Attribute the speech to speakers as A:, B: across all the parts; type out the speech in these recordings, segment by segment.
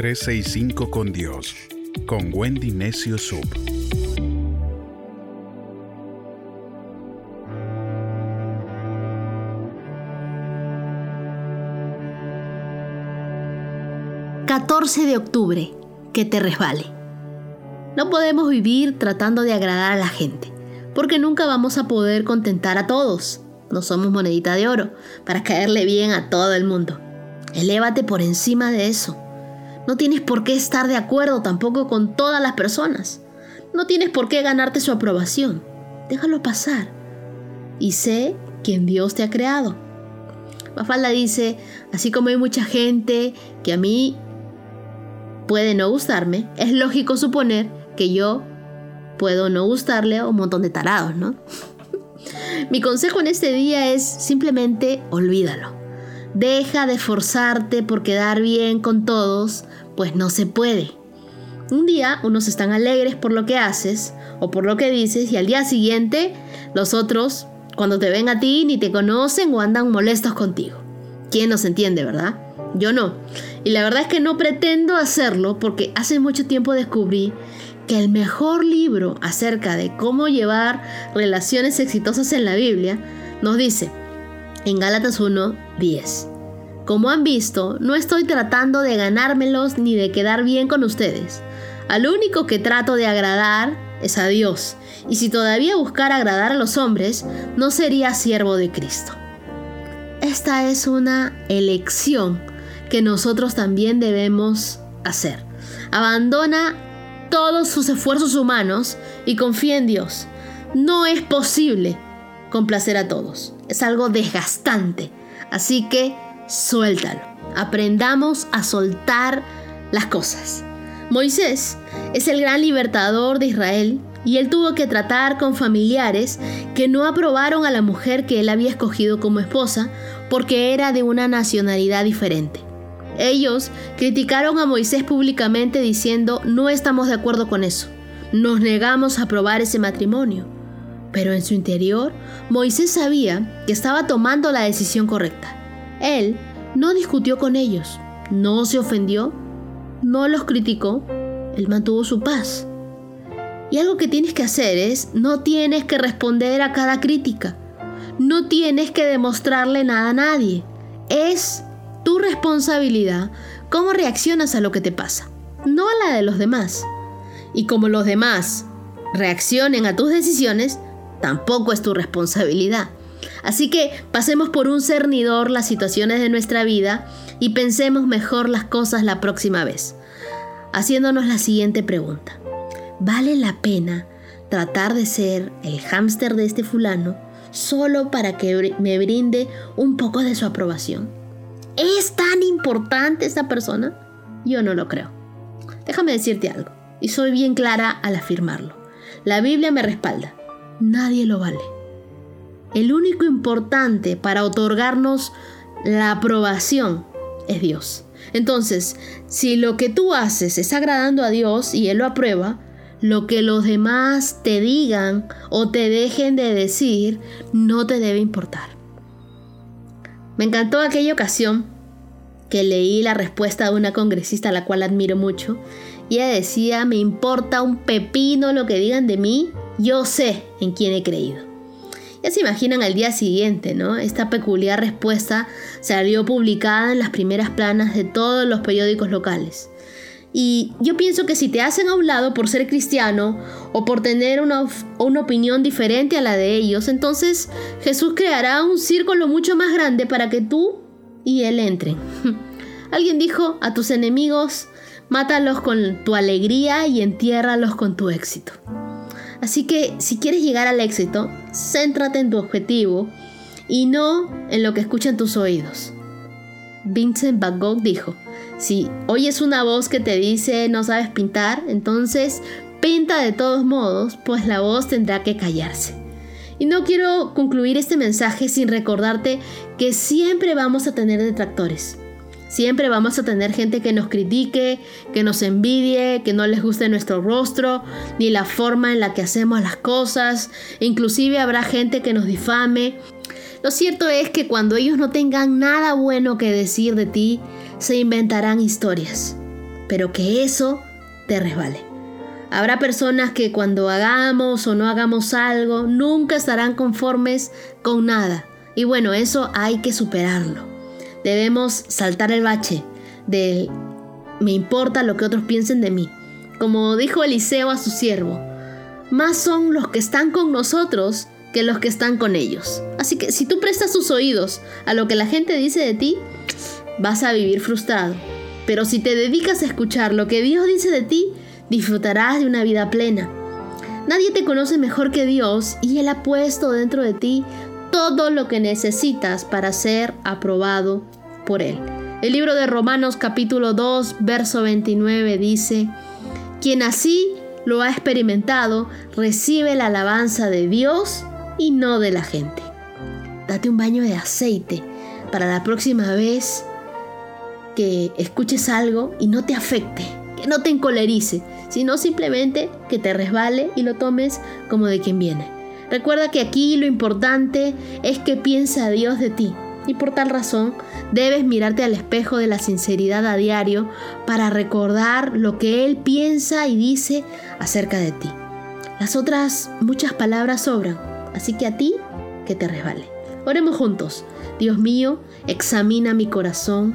A: 365 con Dios, con Wendy Necio Sub.
B: ...14 de octubre... ...que te resbale... ...no podemos vivir tratando de agradar a la gente... ...porque nunca vamos a poder contentar a todos... ...no somos monedita de oro... ...para caerle bien a todo el mundo... Elévate por encima de eso. No tienes por qué estar de acuerdo tampoco con todas las personas. No tienes por qué ganarte su aprobación. Déjalo pasar. Y sé quién Dios te ha creado. Mafalda dice, así como hay mucha gente que a mí puede no gustarme, es lógico suponer que yo puedo no gustarle a un montón de tarados, ¿no? Mi consejo en este día es simplemente olvídalo. Deja de forzarte por quedar bien con todos, pues no se puede. Un día unos están alegres por lo que haces o por lo que dices y al día siguiente los otros, cuando te ven a ti, ni te conocen o andan molestos contigo. ¿Quién nos entiende, verdad? Yo no. Y la verdad es que no pretendo hacerlo porque hace mucho tiempo descubrí que el mejor libro acerca de cómo llevar relaciones exitosas en la Biblia nos dice, en Gálatas 1, 10. Como han visto, no estoy tratando de ganármelos ni de quedar bien con ustedes. Al único que trato de agradar es a Dios, y si todavía buscara agradar a los hombres, no sería siervo de Cristo. Esta es una elección que nosotros también debemos hacer. Abandona todos sus esfuerzos humanos y confía en Dios. No es posible complacer a todos. Es algo desgastante. Así que suéltalo. Aprendamos a soltar las cosas. Moisés es el gran libertador de Israel y él tuvo que tratar con familiares que no aprobaron a la mujer que él había escogido como esposa porque era de una nacionalidad diferente. Ellos criticaron a Moisés públicamente diciendo no estamos de acuerdo con eso, nos negamos a aprobar ese matrimonio. Pero en su interior, Moisés sabía que estaba tomando la decisión correcta. Él no discutió con ellos, no se ofendió, no los criticó, él mantuvo su paz. Y algo que tienes que hacer es, no tienes que responder a cada crítica, no tienes que demostrarle nada a nadie. Es tu responsabilidad cómo reaccionas a lo que te pasa, no a la de los demás. Y como los demás reaccionen a tus decisiones, tampoco es tu responsabilidad. Así que pasemos por un cernidor las situaciones de nuestra vida y pensemos mejor las cosas la próxima vez, haciéndonos la siguiente pregunta. ¿Vale la pena tratar de ser el hámster de este fulano solo para que me brinde un poco de su aprobación? ¿Es tan importante esta persona? Yo no lo creo. Déjame decirte algo, y soy bien clara al afirmarlo. La Biblia me respalda nadie lo vale. El único importante para otorgarnos la aprobación es Dios. Entonces, si lo que tú haces es agradando a Dios y Él lo aprueba, lo que los demás te digan o te dejen de decir no te debe importar. Me encantó aquella ocasión que leí la respuesta de una congresista a la cual admiro mucho y ella decía, me importa un pepino lo que digan de mí, yo sé en quién he creído. Ya se imaginan al día siguiente, ¿no? Esta peculiar respuesta salió publicada en las primeras planas de todos los periódicos locales. Y yo pienso que si te hacen a un lado por ser cristiano o por tener una, una, opinión diferente a la de ellos, entonces Jesús creará un círculo mucho más grande para que tú y Él entren. Alguien dijo, a tus enemigos, mátalos con tu alegría y entiérralos con tu éxito. Así que si quieres llegar al éxito, céntrate en tu objetivo y no en lo que escuchan tus oídos. Vincent Van Gogh dijo, si oyes una voz que te dice no sabes pintar, entonces pinta de todos modos, pues la voz tendrá que callarse. Y no quiero concluir este mensaje sin recordarte que siempre vamos a tener detractores. Siempre vamos a tener gente que nos critique, que nos envidie, que no les guste nuestro rostro, ni la forma en la que hacemos las cosas. inclusive habrá gente que nos difame. Lo cierto es que cuando ellos no tengan nada bueno que decir de ti, se inventarán historias. pero que eso te resbale. Habrá personas que cuando hagamos o no hagamos algo, nunca estarán conformes con nada. Y bueno, eso hay que superarlo. Debemos saltar el bache del me importa lo que otros piensen de mí. Como dijo Eliseo a su siervo, más son los que están con nosotros que los que están con ellos. Así que si tú prestas tus oídos a lo que la gente dice de ti, vas a vivir frustrado. Pero si te dedicas a escuchar lo que Dios dice de ti, disfrutarás de una vida plena. Nadie te conoce mejor que Dios y Él ha puesto dentro de ti todo lo que necesitas para ser aprobado El libro de Romanos capítulo 2, verso 29 dice, quien así lo ha experimentado recibe la alabanza de Dios y no de la gente. Date un baño de aceite para la próxima vez que escuches algo y no te afecte, que no te encolerice, sino simplemente que te resbale y lo tomes como de quien viene. Recuerda que aquí lo importante es que piensa Dios de ti y por tal razón debes mirarte al espejo de la sinceridad a diario para recordar lo que Él piensa y dice acerca de ti. Las otras muchas palabras sobran, así que a ti que te resbale. Oremos juntos. Dios mío, examina mi corazón,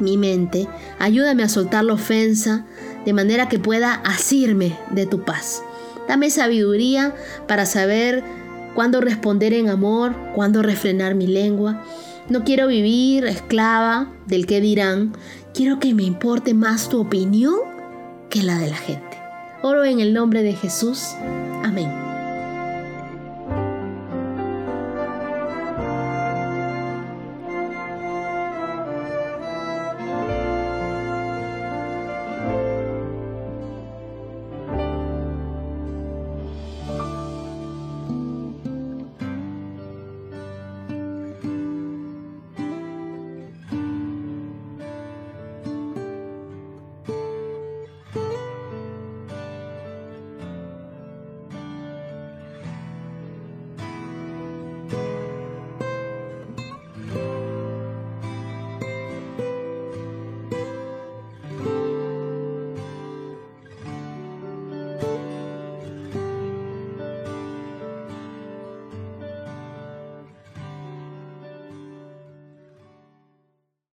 B: mi mente, ayúdame a soltar la ofensa de manera que pueda asirme de tu paz. Dame sabiduría para saber cuándo responder en amor, cuándo refrenar mi lengua. No quiero vivir esclava del que dirán. Quiero que me importe más tu opinión que la de la gente. Oro en el nombre de Jesús.